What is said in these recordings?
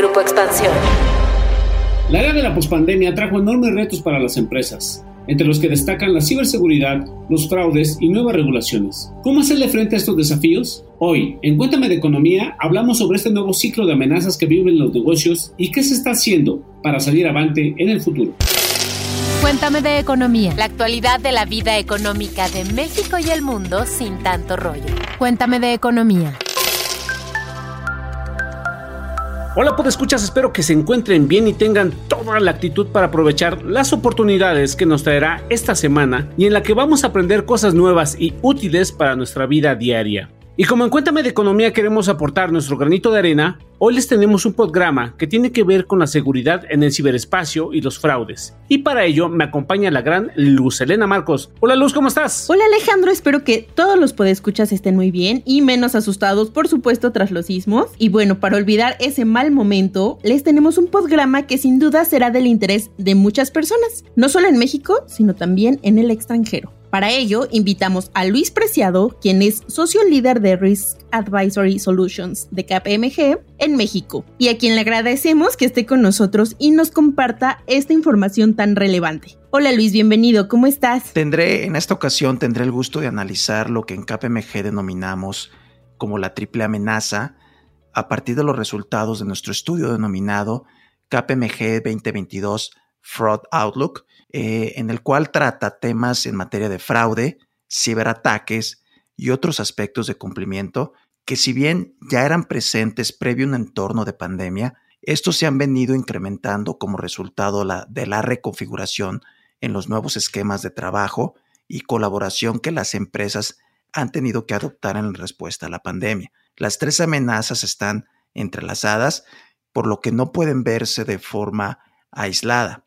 Grupo Expansión. La era de la pospandemia trajo enormes retos para las empresas, entre los que destacan la ciberseguridad, los fraudes y nuevas regulaciones. ¿Cómo hacerle frente a estos desafíos? Hoy, en Cuéntame de Economía, hablamos sobre este nuevo ciclo de amenazas que viven los negocios y qué se está haciendo para salir avante en el futuro. Cuéntame de Economía, la actualidad de la vida económica de México y el mundo sin tanto rollo. Cuéntame de Economía. Hola, escuchas, espero que se encuentren bien y tengan toda la actitud para aprovechar las oportunidades que nos traerá esta semana y en la que vamos a aprender cosas nuevas y útiles para nuestra vida diaria. Y como en Cuéntame de Economía queremos aportar nuestro granito de arena, hoy les tenemos un programa que tiene que ver con la seguridad en el ciberespacio y los fraudes. Y para ello me acompaña la gran Luz Elena Marcos. Hola Luz, ¿cómo estás? Hola Alejandro, espero que todos los podescuchas estén muy bien y menos asustados, por supuesto, tras los sismos. Y bueno, para olvidar ese mal momento, les tenemos un programa que sin duda será del interés de muchas personas, no solo en México, sino también en el extranjero. Para ello, invitamos a Luis Preciado, quien es socio líder de Risk Advisory Solutions de KPMG en México, y a quien le agradecemos que esté con nosotros y nos comparta esta información tan relevante. Hola Luis, bienvenido, ¿cómo estás? Tendré, en esta ocasión, tendré el gusto de analizar lo que en KPMG denominamos como la triple amenaza a partir de los resultados de nuestro estudio denominado KPMG 2022 Fraud Outlook, eh, en el cual trata temas en materia de fraude, ciberataques y otros aspectos de cumplimiento que si bien ya eran presentes previo a un entorno de pandemia, estos se han venido incrementando como resultado de la reconfiguración en los nuevos esquemas de trabajo y colaboración que las empresas han tenido que adoptar en respuesta a la pandemia. Las tres amenazas están entrelazadas, por lo que no pueden verse de forma aislada.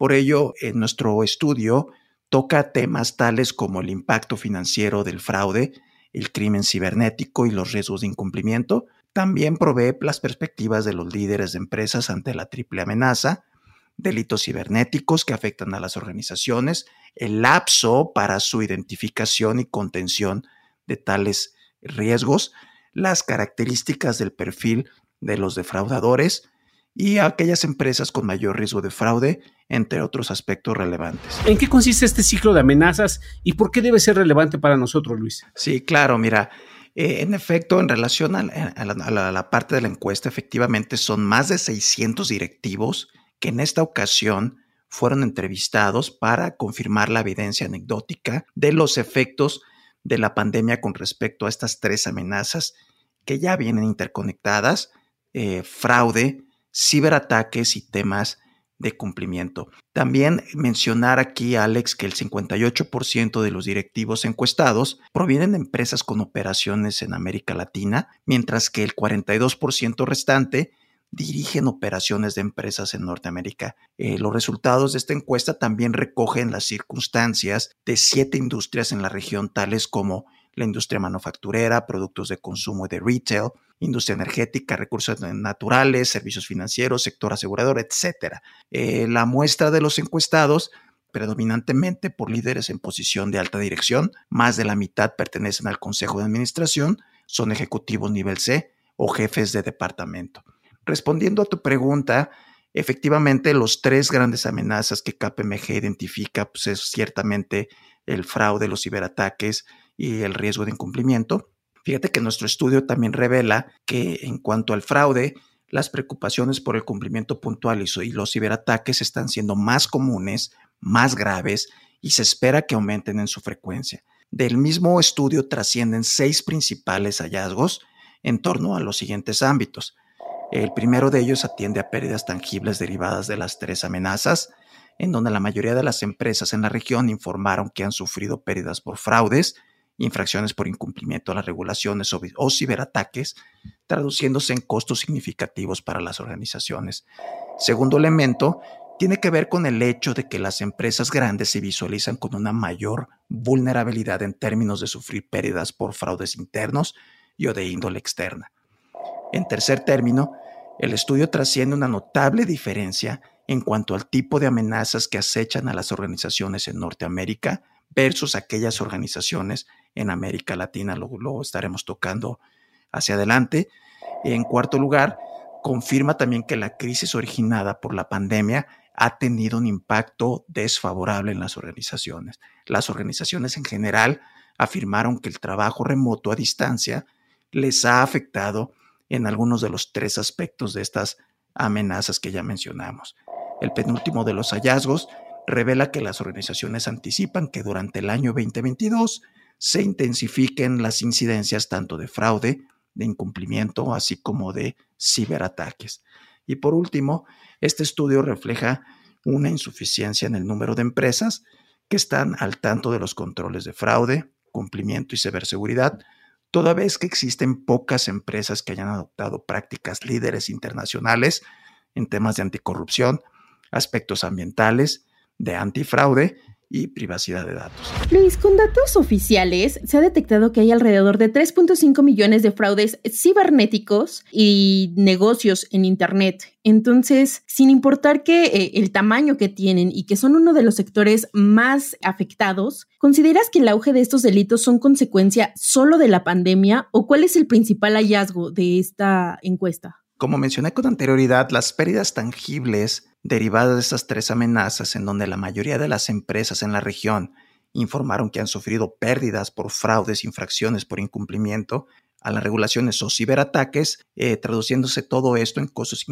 Por ello, en nuestro estudio toca temas tales como el impacto financiero del fraude, el crimen cibernético y los riesgos de incumplimiento. También provee las perspectivas de los líderes de empresas ante la triple amenaza, delitos cibernéticos que afectan a las organizaciones, el lapso para su identificación y contención de tales riesgos, las características del perfil de los defraudadores, y a aquellas empresas con mayor riesgo de fraude, entre otros aspectos relevantes. ¿En qué consiste este ciclo de amenazas y por qué debe ser relevante para nosotros, Luis? Sí, claro, mira, eh, en efecto, en relación a, la, la, parte de la encuesta, efectivamente son más de 600 directivos que en esta ocasión fueron entrevistados para confirmar la evidencia anecdótica de los efectos de la pandemia con respecto a estas tres amenazas que ya vienen interconectadas, eh, fraude, ciberataques y temas de cumplimiento. También mencionar aquí, Alex, que el 58% de los directivos encuestados provienen de empresas con operaciones en América Latina, mientras que el 42% restante dirigen operaciones de empresas en Norteamérica. Eh, los resultados de esta encuesta también recogen las circunstancias de siete industrias en la región, tales como la industria manufacturera, productos de consumo y de retail, industria energética, recursos naturales, servicios financieros, sector asegurador, etc. Eh, la muestra de los encuestados predominantemente por líderes en posición de alta dirección, más de la mitad pertenecen al Consejo de Administración, son ejecutivos nivel C o jefes de departamento. Respondiendo a tu pregunta, efectivamente los tres grandes amenazas que KPMG identifica pues es ciertamente el fraude, los ciberataques y el riesgo de incumplimiento. Fíjate que nuestro estudio también revela que en cuanto al fraude, las preocupaciones por el cumplimiento puntual y los ciberataques están siendo más comunes, más graves y se espera que aumenten en su frecuencia. Del mismo estudio trascienden seis principales hallazgos en torno a los siguientes ámbitos. El primero de ellos atiende a pérdidas tangibles derivadas de las tres amenazas, en donde la mayoría de las empresas en la región informaron que han sufrido pérdidas por fraudes, infracciones por incumplimiento a las regulaciones o, ciberataques, traduciéndose en costos significativos para las organizaciones. Segundo elemento, tiene que ver con el hecho de que las empresas grandes se visualizan con una mayor vulnerabilidad en términos de sufrir pérdidas por fraudes internos y o de índole externa. En tercer término, el estudio trasciende una notable diferencia en cuanto al tipo de amenazas que acechan a las organizaciones en Norteamérica versus aquellas organizaciones en América Latina. Lo, estaremos tocando hacia adelante. En cuarto lugar, confirma también que la crisis originada por la pandemia ha tenido un impacto desfavorable en las organizaciones. Las organizaciones en general afirmaron que el trabajo remoto a distancia les ha afectado en algunos de los tres aspectos de estas amenazas que ya mencionamos. El penúltimo de los hallazgos revela que las organizaciones anticipan que durante el año 2022 se intensifiquen las incidencias tanto de fraude, de incumplimiento, así como de ciberataques. Y por último, este estudio refleja una insuficiencia en el número de empresas que están al tanto de los controles de fraude, cumplimiento y ciberseguridad, toda vez que existen pocas empresas que hayan adoptado prácticas líderes internacionales en temas de anticorrupción, aspectos ambientales, de antifraude y privacidad de datos. Luis, con datos oficiales se ha detectado que hay alrededor de 3.5 millones de fraudes cibernéticos y negocios en Internet. Entonces, sin importar que eh, el tamaño que tienen y que son uno de los sectores más afectados, ¿consideras que el auge de estos delitos son consecuencia solo de la pandemia o cuál es el principal hallazgo de esta encuesta? Como mencioné con anterioridad, las pérdidas tangibles derivadas de estas tres amenazas, en donde la mayoría de las empresas en la región informaron que han sufrido pérdidas por fraudes, infracciones por incumplimiento a las regulaciones o ciberataques, eh, traduciéndose todo esto en costos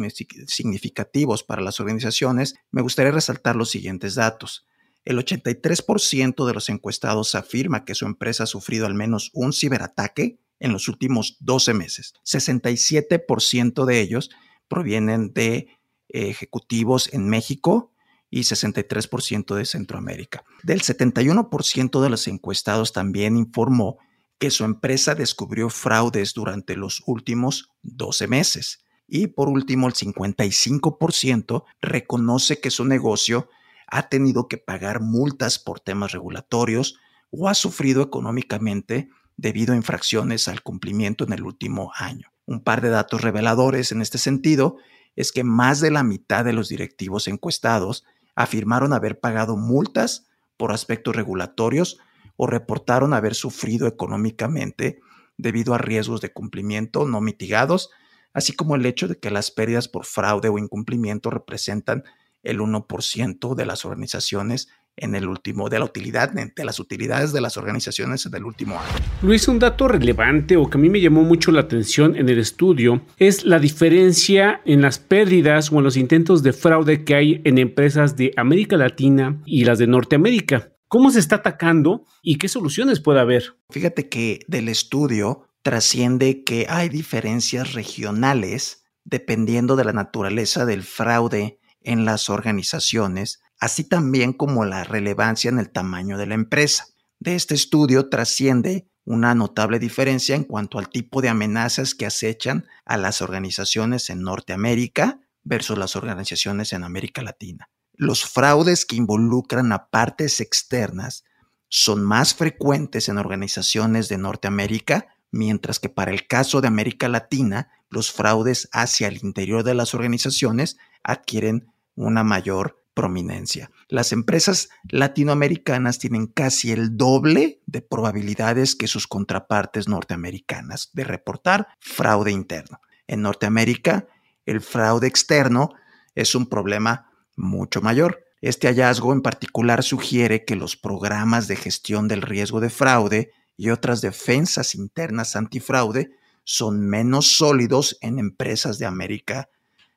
significativos para las organizaciones, me gustaría resaltar los siguientes datos. El 83% de los encuestados afirma que su empresa ha sufrido al menos un ciberataque en los últimos 12 meses. 67% de ellos provienen de ejecutivos en México y 63% de Centroamérica. Del 71% de los encuestados también informó que su empresa descubrió fraudes durante los últimos 12 meses. Y por último, el 55% reconoce que su negocio ha tenido que pagar multas por temas regulatorios o ha sufrido económicamente debido a infracciones al cumplimiento en el último año. Un par de datos reveladores en este sentido es que más de la mitad de los directivos encuestados afirmaron haber pagado multas por aspectos regulatorios o reportaron haber sufrido económicamente debido a riesgos de cumplimiento no mitigados, así como el hecho de que las pérdidas por fraude o incumplimiento representan el 1% de las organizaciones en el último, de la utilidad, de las utilidades de las organizaciones del último año. Luis, un dato relevante o que a mí me llamó mucho la atención en el estudio es la diferencia en las pérdidas o en los intentos de fraude que hay en empresas de América Latina y las de Norteamérica. ¿Cómo se está atacando y qué soluciones puede haber? Fíjate que del estudio trasciende que hay diferencias regionales dependiendo de la naturaleza del fraude en las organizaciones así también como la relevancia en el tamaño de la empresa. De este estudio trasciende una notable diferencia en cuanto al tipo de amenazas que acechan a las organizaciones en Norteamérica versus las organizaciones en América Latina. Los fraudes que involucran a partes externas son más frecuentes en organizaciones de Norteamérica, mientras que para el caso de América Latina, los fraudes hacia el interior de las organizaciones adquieren una mayor prominencia. Las empresas latinoamericanas tienen casi el doble de probabilidades que sus contrapartes norteamericanas de reportar fraude interno. En Norteamérica, el fraude externo es un problema mucho mayor. Este hallazgo en particular sugiere que los programas de gestión del riesgo de fraude y otras defensas internas antifraude son menos sólidos en empresas de América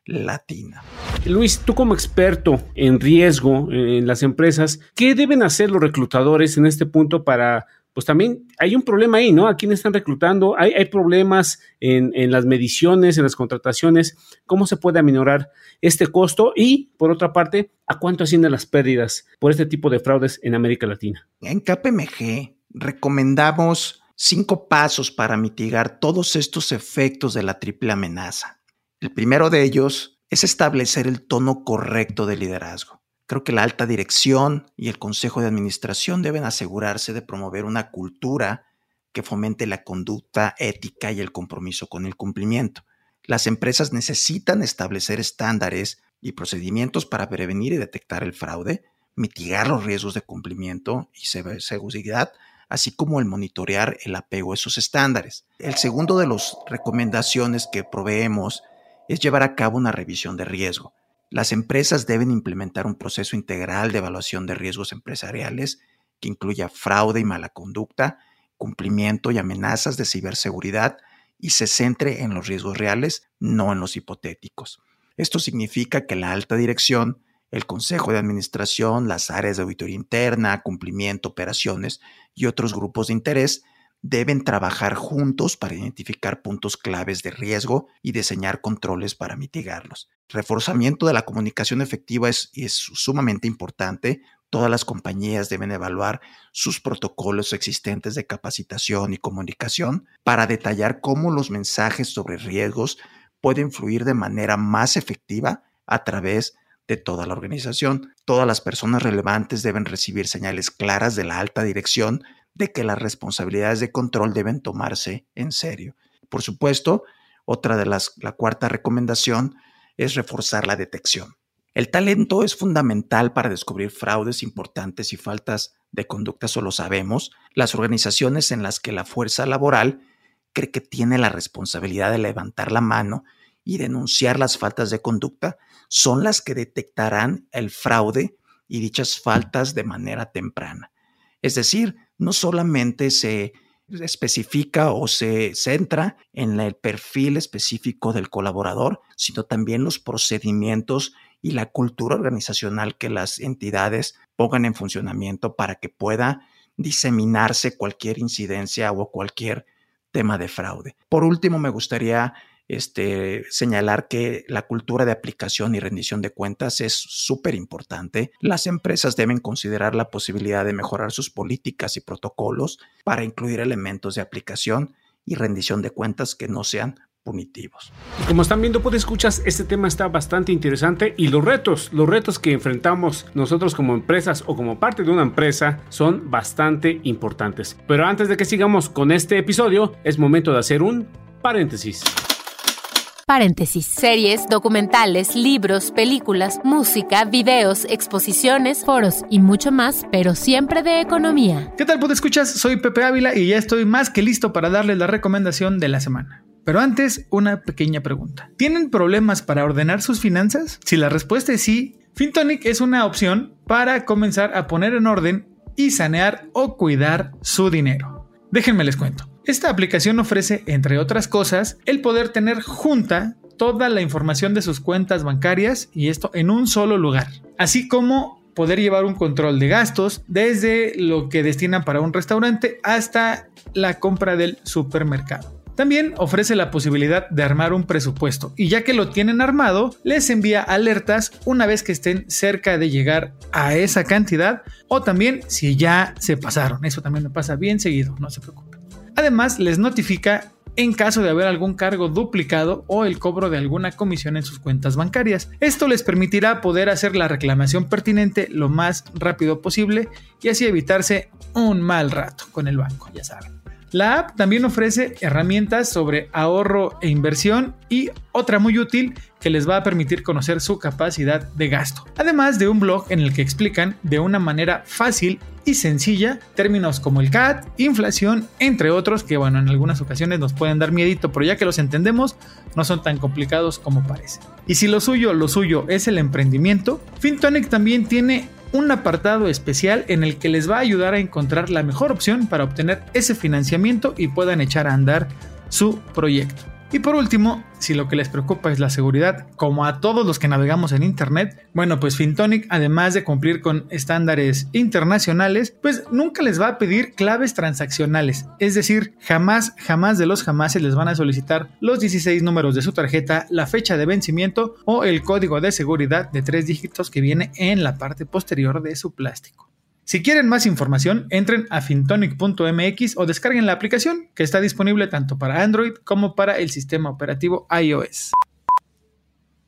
Latina. Luis, tú como experto en riesgo en las empresas, ¿qué deben hacer los reclutadores en este punto para, pues también hay un problema ahí, ¿no? ¿A quién están reclutando? Hay, hay problemas en, en, las mediciones, en las contrataciones. ¿Cómo se puede aminorar este costo? Y, por otra parte, ¿a cuánto ascienden las pérdidas por este tipo de fraudes en América Latina? En KPMG recomendamos cinco pasos para mitigar todos estos efectos de la triple amenaza. El primero de ellos es establecer el tono correcto de liderazgo. Creo que la alta dirección y el consejo de administración deben asegurarse de promover una cultura que fomente la conducta ética y el compromiso con el cumplimiento. Las empresas necesitan establecer estándares y procedimientos para prevenir y detectar el fraude, mitigar los riesgos de cumplimiento y seguridad, así como el monitorear el apego a esos estándares. El segundo de las recomendaciones que proveemos es llevar a cabo una revisión de riesgo. Las empresas deben implementar un proceso integral de evaluación de riesgos empresariales que incluya fraude y mala conducta, cumplimiento y amenazas de ciberseguridad y se centre en los riesgos reales, no en los hipotéticos. Esto significa que la alta dirección, el Consejo de Administración, las áreas de auditoría interna, cumplimiento, operaciones y otros grupos de interés deben trabajar juntos para identificar puntos claves de riesgo y diseñar controles para mitigarlos. Reforzamiento de la comunicación efectiva es, es, sumamente importante. Todas las compañías deben evaluar sus protocolos existentes de capacitación y comunicación para detallar cómo los mensajes sobre riesgos pueden fluir de manera más efectiva a través de toda la organización. Todas las personas relevantes deben recibir señales claras de la alta dirección de que las responsabilidades de control deben tomarse en serio. Por supuesto, otra de las, la cuarta recomendación es reforzar la detección. El talento es fundamental para descubrir fraudes importantes y faltas de conducta, eso lo sabemos. Las organizaciones en las que la fuerza laboral cree que tiene la responsabilidad de levantar la mano y denunciar las faltas de conducta son las que detectarán el fraude y dichas faltas de manera temprana. Es decir, no solamente se especifica o se centra en el perfil específico del colaborador, sino también los procedimientos y la cultura organizacional que las entidades pongan en funcionamiento para que pueda diseminarse cualquier incidencia o cualquier tema de fraude. Por último, me gustaría este, señalar que la cultura de aplicación y rendición de cuentas es súper importante. Las empresas deben considerar la posibilidad de mejorar sus políticas y protocolos para incluir elementos de aplicación y rendición de cuentas que no sean punitivos. como están viendo, pues escuchas, este tema está bastante interesante y los retos, los retos que enfrentamos nosotros como empresas o como parte de una empresa son bastante importantes. Pero antes de que sigamos con este episodio, es momento de hacer un paréntesis. Paréntesis. Series, documentales, libros, películas, música, videos, exposiciones, foros y mucho más, pero siempre de economía. ¿Qué tal, pues escuchas? Soy Pepe Ávila y ya estoy más que listo para darles la recomendación de la semana. Pero antes, una pequeña pregunta. ¿Tienen problemas para ordenar sus finanzas? Si la respuesta es sí, FinTonic es una opción para comenzar a poner en orden y sanear o cuidar su dinero. Déjenme les cuento. Esta aplicación ofrece, entre otras cosas, el poder tener junta toda la información de sus cuentas bancarias y esto en un solo lugar, así como poder llevar un control de gastos desde lo que destinan para un restaurante hasta la compra del supermercado. También ofrece la posibilidad de armar un presupuesto y ya que lo tienen armado, les envía alertas una vez que estén cerca de llegar a esa cantidad o también si ya se pasaron. Eso también me pasa bien seguido, no se preocupen. Además, les notifica en caso de haber algún cargo duplicado o el cobro de alguna comisión en sus cuentas bancarias. Esto les permitirá poder hacer la reclamación pertinente lo más rápido posible y así evitarse un mal rato con el banco, ya saben. La app también ofrece herramientas sobre ahorro e inversión y otra muy útil que les va a permitir conocer su capacidad de gasto. Además de un blog en el que explican de una manera fácil y sencilla términos como el CAT, inflación, entre otros que bueno, en algunas ocasiones nos pueden dar miedito, pero ya que los entendemos, no son tan complicados como parece. Y si lo suyo, lo suyo es el emprendimiento, FinTonic también tiene un apartado especial en el que les va a ayudar a encontrar la mejor opción para obtener ese financiamiento y puedan echar a andar su proyecto. Y por último, si lo que les preocupa es la seguridad, como a todos los que navegamos en Internet, bueno, pues Fintonic, además de cumplir con estándares internacionales, pues nunca les va a pedir claves transaccionales. Es decir, jamás, jamás de los jamás les van a solicitar los 16 números de su tarjeta, la fecha de vencimiento o el código de seguridad de tres dígitos que viene en la parte posterior de su plástico. Si quieren más información, entren a fintonic.mx o descarguen la aplicación que está disponible tanto para Android como para el sistema operativo iOS.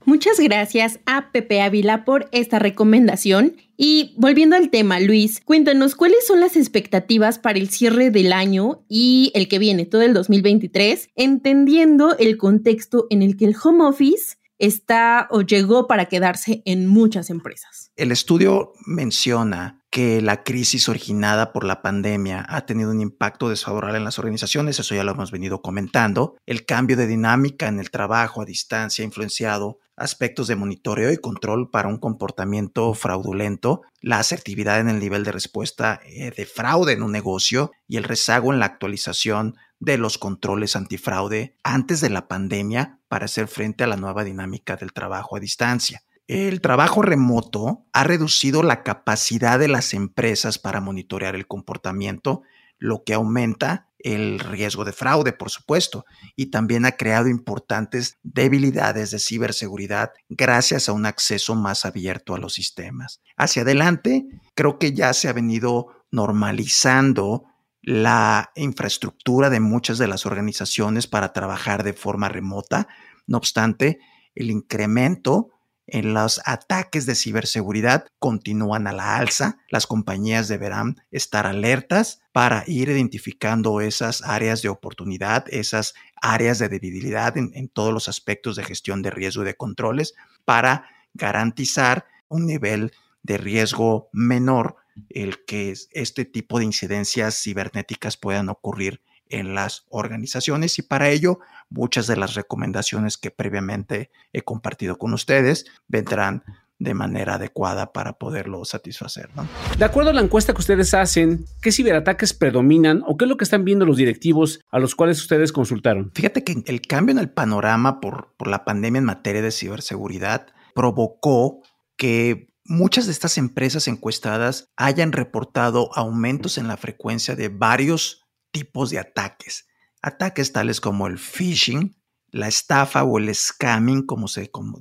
Muchas gracias a Pepe Ávila por esta recomendación. Y volviendo al tema, Luis, cuéntanos cuáles son las expectativas para el cierre del año y el que viene, todo el 2023, entendiendo el contexto en el que el home office está o llegó para quedarse en muchas empresas. El estudio menciona que la crisis originada por la pandemia ha tenido un impacto desfavorable en las organizaciones, eso ya lo hemos venido comentando. El cambio de dinámica en el trabajo a distancia ha influenciado aspectos de monitoreo y control para un comportamiento fraudulento, la asertividad en el nivel de respuesta eh, de fraude en un negocio y el rezago en la actualización de los controles antifraude antes de la pandemia para hacer frente a la nueva dinámica del trabajo a distancia. El trabajo remoto ha reducido la capacidad de las empresas para monitorear el comportamiento, lo que aumenta el riesgo de fraude, por supuesto, y también ha creado importantes debilidades de ciberseguridad gracias a un acceso más abierto a los sistemas. Hacia adelante, creo que ya se ha venido normalizando la infraestructura de muchas de las organizaciones para trabajar de forma remota. No obstante, el incremento en los ataques de ciberseguridad continúan a la alza. Las compañías deberán estar alertas para ir identificando esas áreas de oportunidad, esas áreas de debilidad en, en todos los aspectos de gestión de riesgo y de controles para garantizar un nivel de riesgo menor el que este tipo de incidencias cibernéticas puedan ocurrir en las organizaciones y para ello muchas de las recomendaciones que previamente he compartido con ustedes vendrán de manera adecuada para poderlo satisfacer. De acuerdo a la encuesta que ustedes hacen, ¿qué ciberataques predominan o qué es lo que están viendo los directivos a los cuales ustedes consultaron? Fíjate que el cambio en el panorama por, por la pandemia en materia de ciberseguridad provocó que muchas de estas empresas encuestadas hayan reportado aumentos en la frecuencia de varios tipos de ataques. Ataques tales como el phishing, la estafa o el scamming, como,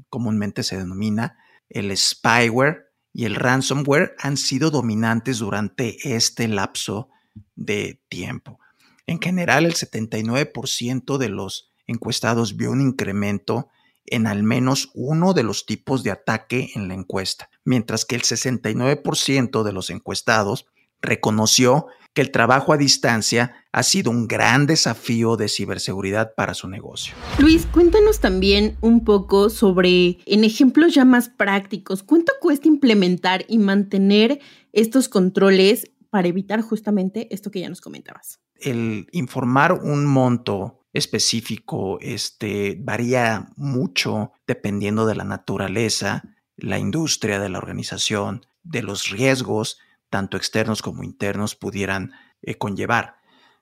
comúnmente se denomina, el spyware y el ransomware han sido dominantes durante este lapso de tiempo. En general, el 79% de los encuestados vio un incremento en al menos uno de los tipos de ataque en la encuesta, mientras que el 69% de los encuestados reconoció que el trabajo a distancia ha sido un gran desafío de ciberseguridad para su negocio. Luis, cuéntanos también un poco sobre, en ejemplos ya más prácticos, ¿cuánto cuesta implementar y mantener estos controles para evitar justamente esto que ya nos comentabas? El informar un monto específico este, varía mucho dependiendo de la naturaleza, la industria de la organización, de los riesgos, tanto externos como internos, pudieran eh, conllevar.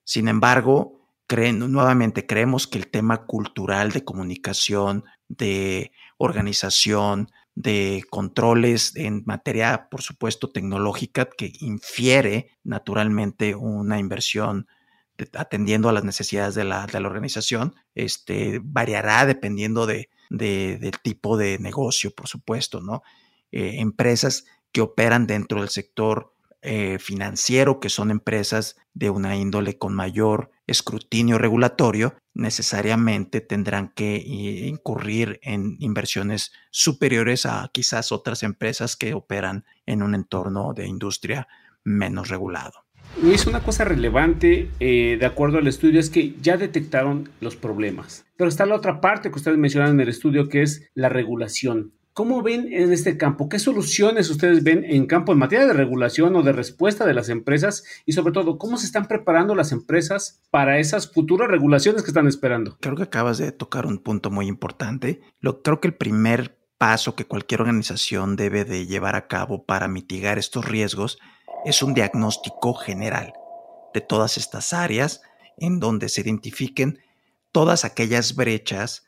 Sin embargo, nuevamente creemos que el tema cultural de comunicación, de organización, de controles en materia, por supuesto, tecnológica, que infiere naturalmente una inversión atendiendo a las necesidades de la, organización, este, variará dependiendo de, del tipo de negocio, por supuesto, ¿no? Eh, empresas que operan dentro del sector eh, financiero, que son empresas de una índole con mayor escrutinio regulatorio, necesariamente tendrán que eh, incurrir en inversiones superiores a quizás otras empresas que operan en un entorno de industria menos regulado. Luis, una cosa relevante eh, de acuerdo al estudio es que ya detectaron los problemas. Pero está la otra parte que ustedes mencionan en el estudio que es la regulación. ¿Cómo ven en este campo? ¿Qué soluciones ustedes ven en campo en materia de regulación o de respuesta de las empresas? Y sobre todo, ¿cómo se están preparando las empresas para esas futuras regulaciones que están esperando? Creo que acabas de tocar un punto muy importante. Lo, creo que el primer paso que cualquier organización debe de llevar a cabo para mitigar estos riesgos es un diagnóstico general de todas estas áreas en donde se identifiquen todas aquellas brechas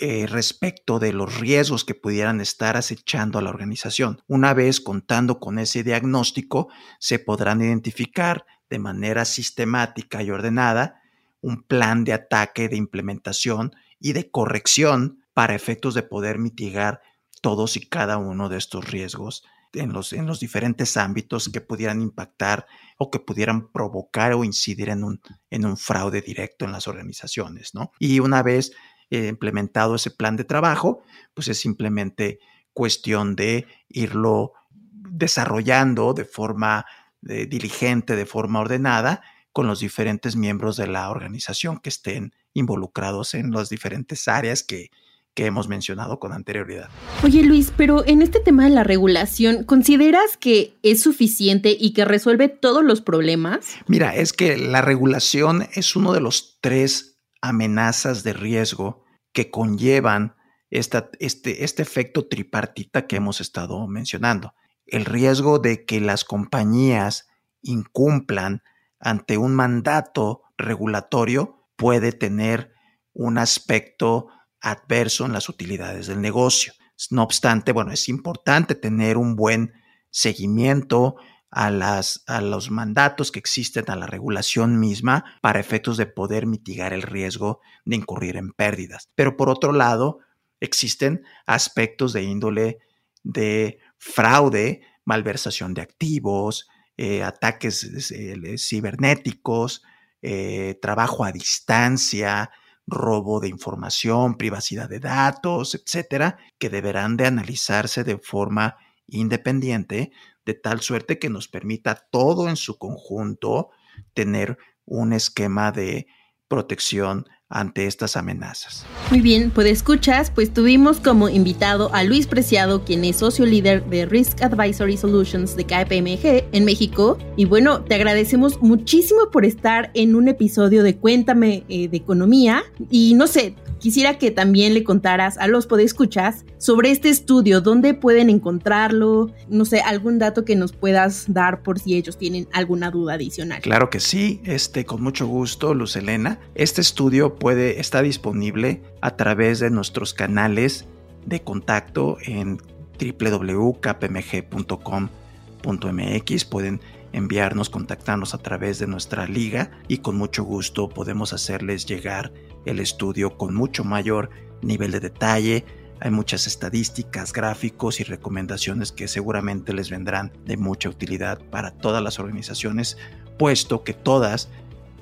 eh, respecto de los riesgos que pudieran estar acechando a la organización. Una vez contando con ese diagnóstico, se podrán identificar de manera sistemática y ordenada un plan de ataque, de implementación y de corrección para efectos de poder mitigar todos y cada uno de estos riesgos en los, en los diferentes ámbitos que pudieran impactar o que pudieran provocar o incidir en un, en un fraude directo en las organizaciones, ¿no? Y una vez eh, implementado ese plan de trabajo, pues es simplemente cuestión de irlo desarrollando de forma eh, diligente, de forma ordenada, con los diferentes miembros de la organización que estén involucrados en las diferentes áreas que, que hemos mencionado con anterioridad. Oye Luis, pero en este tema de la regulación, ¿consideras que es suficiente y que resuelve todos los problemas? Mira, es que la regulación es uno de los tres amenazas de riesgo que conllevan esta, este, este efecto tripartita que hemos estado mencionando. El riesgo de que las compañías incumplan ante un mandato regulatorio puede tener un aspecto adverso en las utilidades del negocio. No obstante, bueno, es importante tener un buen seguimiento a, las, a los mandatos que existen, a la regulación misma, para efectos de poder mitigar el riesgo de incurrir en pérdidas. Pero por otro lado, existen aspectos de índole de fraude, malversación de activos, eh, ataques eh, cibernéticos, eh, trabajo a distancia, robo de información, privacidad de datos, etcétera, que deberán de analizarse de forma independiente, de tal suerte que nos permita todo en su conjunto tener un esquema de protección ante estas amenazas. Muy bien, pues escuchas, pues tuvimos como invitado a Luis Preciado, quien es socio líder de Risk Advisory Solutions de KPMG en México. Y bueno, te agradecemos muchísimo por estar en un episodio de Cuéntame eh, de Economía. Y no sé, quisiera que también le contaras a los podescuchas sobre este estudio, dónde pueden encontrarlo, no sé, algún dato que nos puedas dar por si ellos tienen alguna duda adicional. Claro que sí, este, con mucho gusto, Luz Elena. Este estudio puede, está disponible a través de nuestros canales de contacto en www.kpmg.com.mx. Pueden enviarnos, contactarnos a través de nuestra liga y con mucho gusto podemos hacerles llegar el estudio con mucho mayor nivel de detalle. Hay muchas estadísticas, gráficos y recomendaciones que seguramente les vendrán de mucha utilidad para todas las organizaciones, puesto que todas,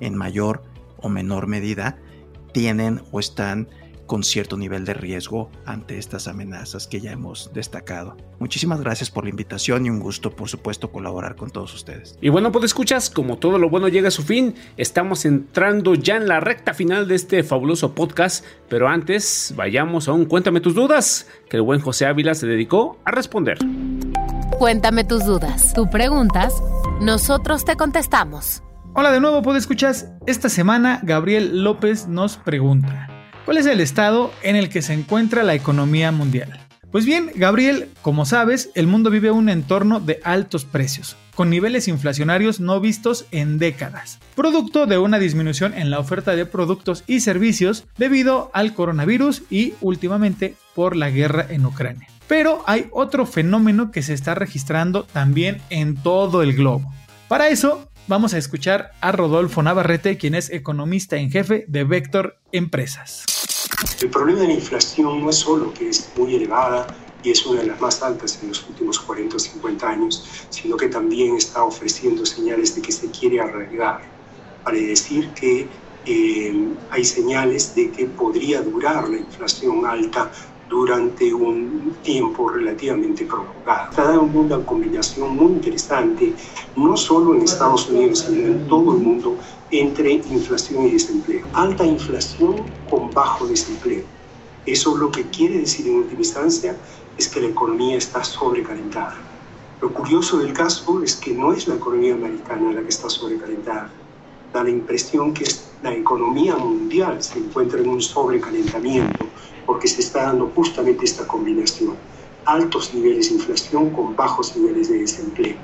en mayor o menor medida, tienen o están con cierto nivel de riesgo ante estas amenazas que ya hemos destacado. Muchísimas gracias por la invitación y un gusto, por supuesto, colaborar con todos ustedes. Y bueno, pues escuchas, como todo lo bueno llega a su fin, estamos entrando ya en la recta final de este fabuloso podcast, pero antes vayamos a un Cuéntame tus dudas, que el buen José Ávila se dedicó a responder. Cuéntame tus dudas. Tú preguntas, nosotros te contestamos. Hola de nuevo, ¿puedo escuchas? Esta semana Gabriel López nos pregunta. ¿Cuál es el estado en el que se encuentra la economía mundial? Pues bien, Gabriel, como sabes, el mundo vive un entorno de altos precios, con niveles inflacionarios no vistos en décadas, producto de una disminución en la oferta de productos y servicios debido al coronavirus y últimamente por la guerra en Ucrania. Pero hay otro fenómeno que se está registrando también en todo el globo. Para eso, vamos a escuchar a Rodolfo Navarrete, quien es economista en jefe de Vector Empresas. El problema de la inflación no es solo que es muy elevada y es una de las más altas en los últimos 40 o 50 años, sino que también está ofreciendo señales de que se quiere arraigar. Vale decir que eh, hay señales de que podría durar la inflación alta durante un tiempo relativamente prolongado. Está dando una combinación muy interesante, no solo en Estados Unidos, sino en todo el mundo, entre inflación y desempleo. Alta inflación con bajo desempleo. Eso lo que quiere decir en última instancia es que la economía está sobrecalentada. Lo curioso del caso es que no es la economía americana la que está sobrecalentada. Da la impresión que la economía mundial se encuentra en un sobrecalentamiento porque se está dando justamente esta combinación. Altos niveles de inflación con bajos niveles de desempleo.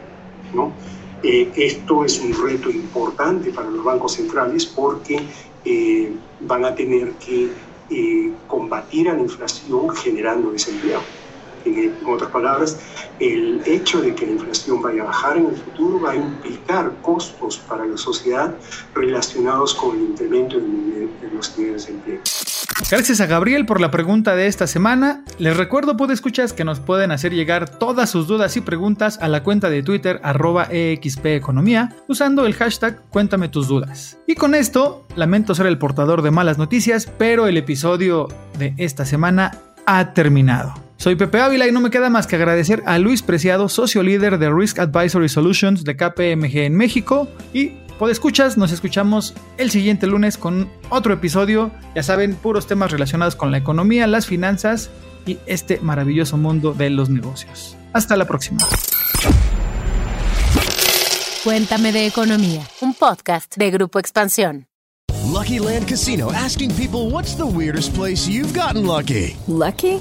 Eh, esto es un reto importante para los bancos centrales porque eh, van a tener que eh, combatir a la inflación generando desempleo. En, otras palabras, el hecho de que la inflación vaya a bajar en el futuro va a implicar costos para la sociedad relacionados con el incremento en, los niveles de empleo. Gracias a Gabriel por la pregunta de esta semana. Les recuerdo, escuchas que nos pueden hacer llegar todas sus dudas y preguntas a la cuenta de Twitter arroba EXPEconomía usando el hashtag Cuéntame tus dudas. Y con esto, lamento ser el portador de malas noticias, pero el episodio de esta semana ha terminado. Soy Pepe Ávila y no me queda más que agradecer a Luis Preciado, socio líder de Risk Advisory Solutions de KPMG en México, y Podescuchas, nos escuchamos el siguiente lunes con otro episodio. Ya saben, puros temas relacionados con la economía, las finanzas y este maravilloso mundo de los negocios. Hasta la próxima. Cuéntame de economía, un podcast de Grupo Expansión. Lucky Land Casino asking people what's the weirdest place you've gotten lucky. Lucky?